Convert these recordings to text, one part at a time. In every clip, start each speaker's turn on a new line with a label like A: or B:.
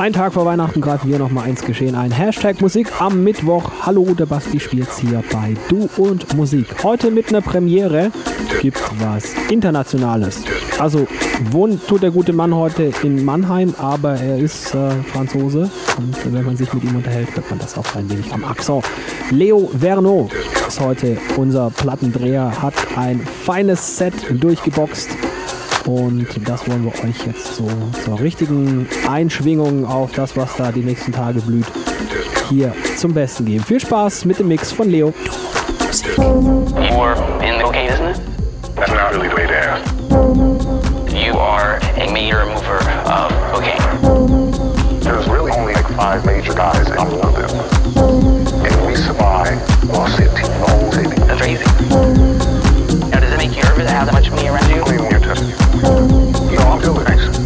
A: Ein Tag vor Weihnachten greifen wir noch mal ins Geschehen ein. Hashtag Musik am Mittwoch. Hallo, der Basti spielt's hier bei Du und Musik. Heute mit einer Premiere gibt was Internationales. Also wohnt tut der gute Mann heute in Mannheim, aber er ist äh, Franzose und wenn man sich mit ihm unterhält, hört man das auch ein wenig am Akzent. Leo Verno ist heute unser Plattendreher, hat ein feines Set durchgeboxt und das wollen wir euch jetzt so zur richtigen Einschwingung auf das, was da die nächsten Tage blüht, hier zum Besten geben. Viel Spaß mit dem Mix von Leo.
B: More in the isn't it?
C: That's not really the way to ask.
B: You are a major mover of cocaine.
C: There's really only like five major guys, I'm one of them. And we survive while the whole city.
B: That's crazy. that has a bunch around you.
C: Leaving your test. You all.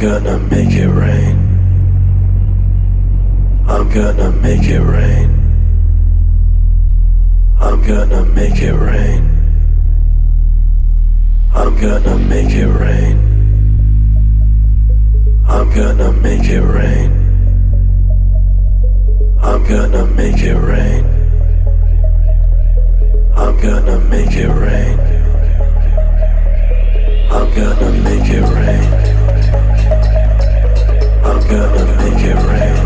C: gonna
D: make it rain. I'm gonna
E: make it rain. I'm gonna make it
F: rain. I'm gonna make it rain. I'm gonna make it rain. I'm gonna
G: make it rain. I'm gonna make it rain. I'm gonna make it rain. I'm gonna make it rain.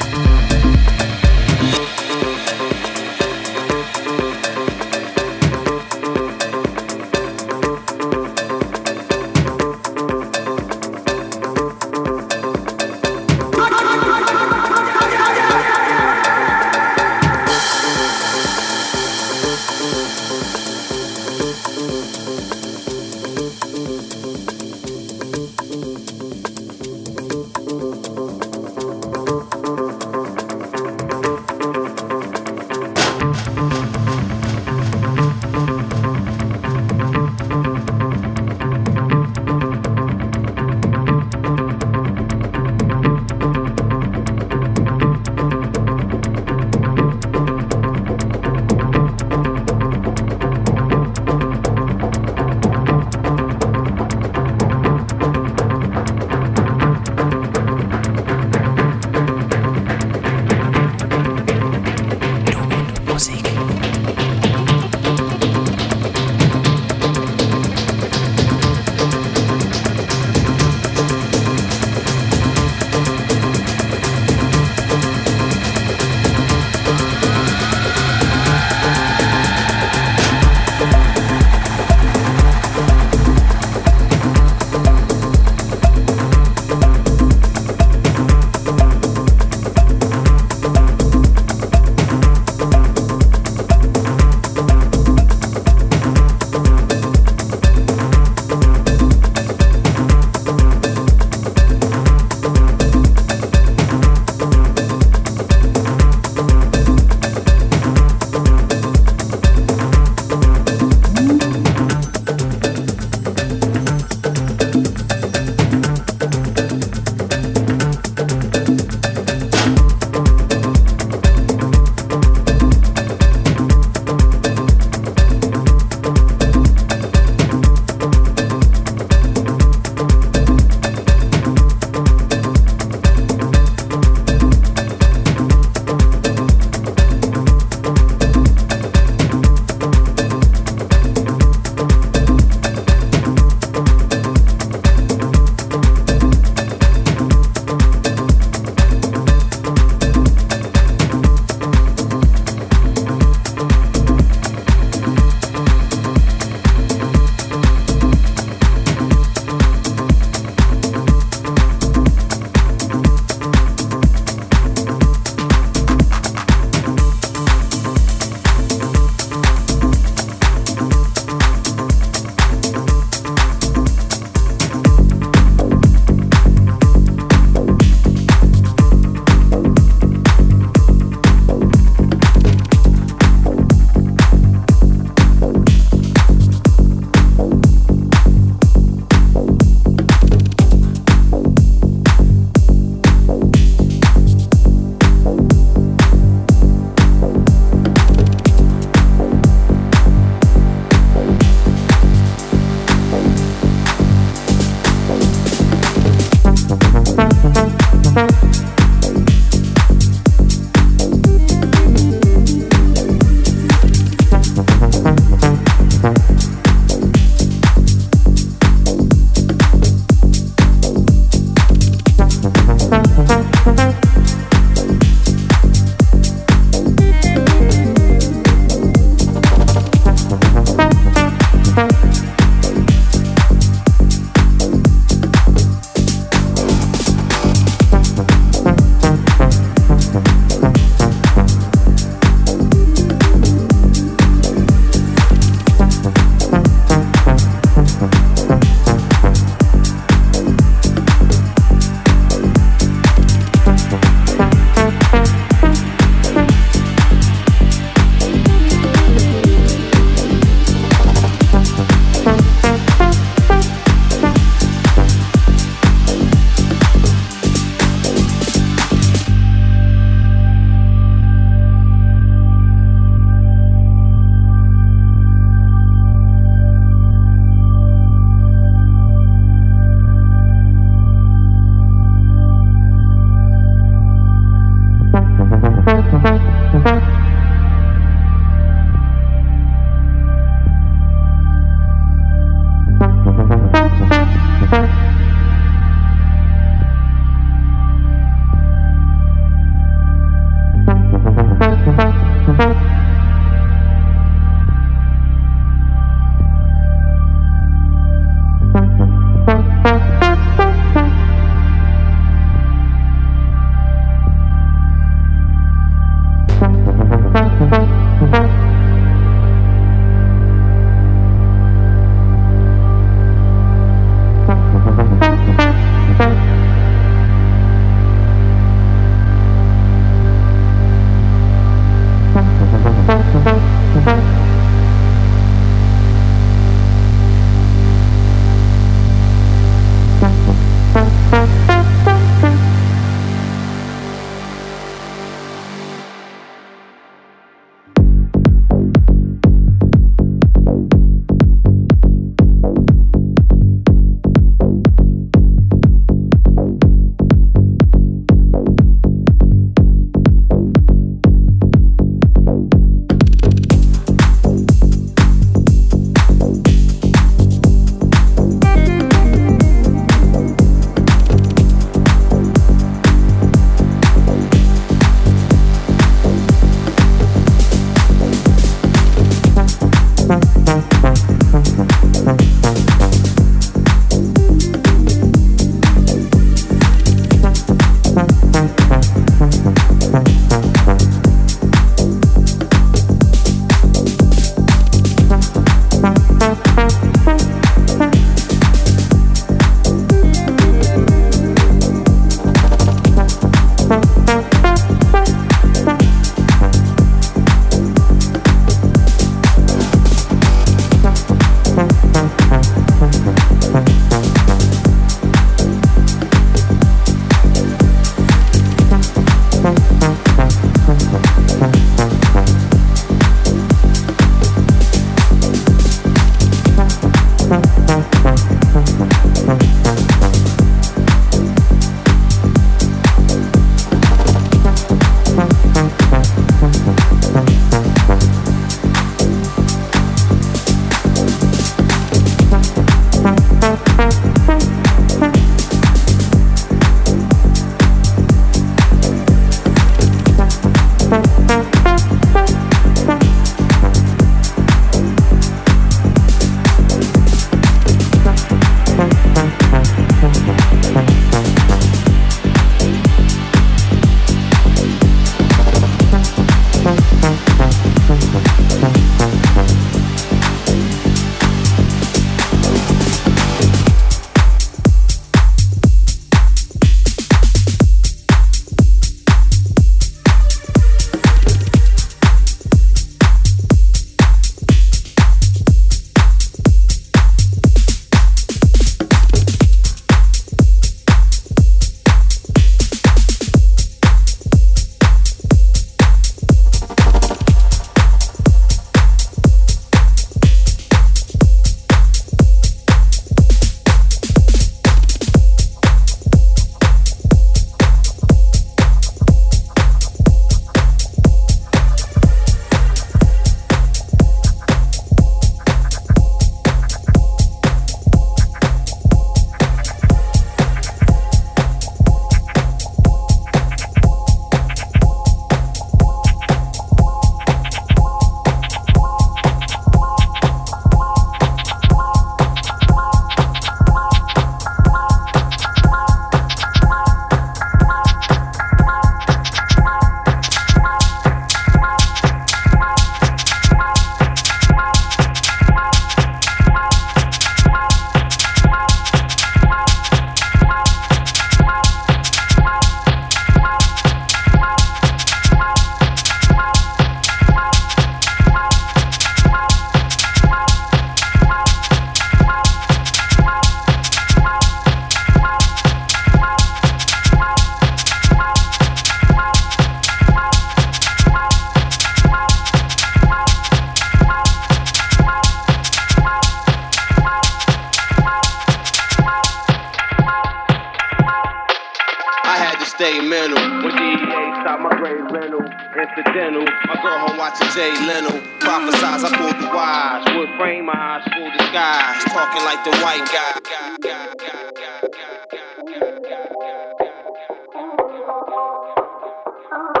F: Oh.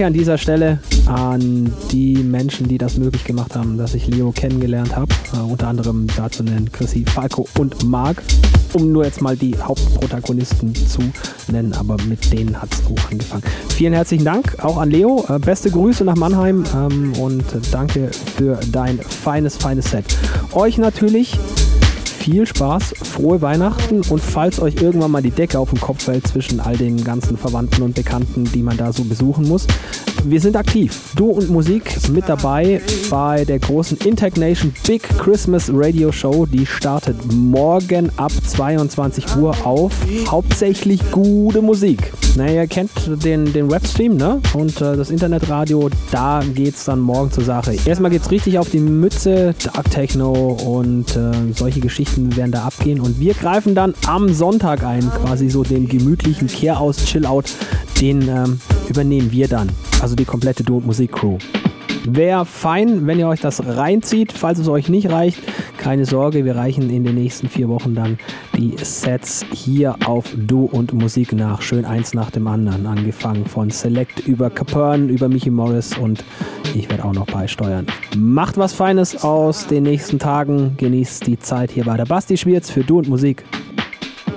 A: Danke an dieser Stelle an die Menschen, die das möglich gemacht haben, dass ich Leo kennengelernt habe. Äh, unter anderem dazu nennen Chrissy, Falco und Marc. Um nur jetzt mal die Hauptprotagonisten zu nennen, aber mit denen hat es auch angefangen. Vielen herzlichen Dank auch an Leo. Äh, beste Grüße nach Mannheim ähm, und danke für dein feines, feines Set. Euch natürlich viel Spaß, frohe Weihnachten und falls euch irgendwann mal die Decke auf den Kopf fällt zwischen all den ganzen Verwandten und Bekannten, die man da so besuchen muss, wir sind aktiv. Du und Musik mit dabei bei der großen Intech Nation Big Christmas Radio Show. Die startet morgen ab 22 Uhr auf. Hauptsächlich gute Musik. Naja, ihr kennt den, den Webstream ne? und äh, das Internetradio. Da geht es dann morgen zur Sache. Erstmal geht es richtig auf die Mütze. Dark Techno und äh, solche Geschichten werden da abgehen. Und wir greifen dann am Sonntag ein, quasi so den gemütlichen Kehr-Aus, Chill-Out. Den ähm, übernehmen wir dann. Also die komplette Duo Musik Crew. Wäre fein, wenn ihr euch das reinzieht. Falls es euch nicht reicht, keine Sorge, wir reichen in den nächsten vier Wochen dann die Sets hier auf Du und Musik nach. Schön eins nach dem anderen. Angefangen von Select über Capern, über Mickey Morris und ich werde auch noch beisteuern. Macht was Feines aus den nächsten Tagen. Genießt die Zeit hier bei der Basti Schwierz für Du und Musik.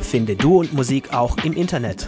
H: Finde Du und Musik auch im Internet.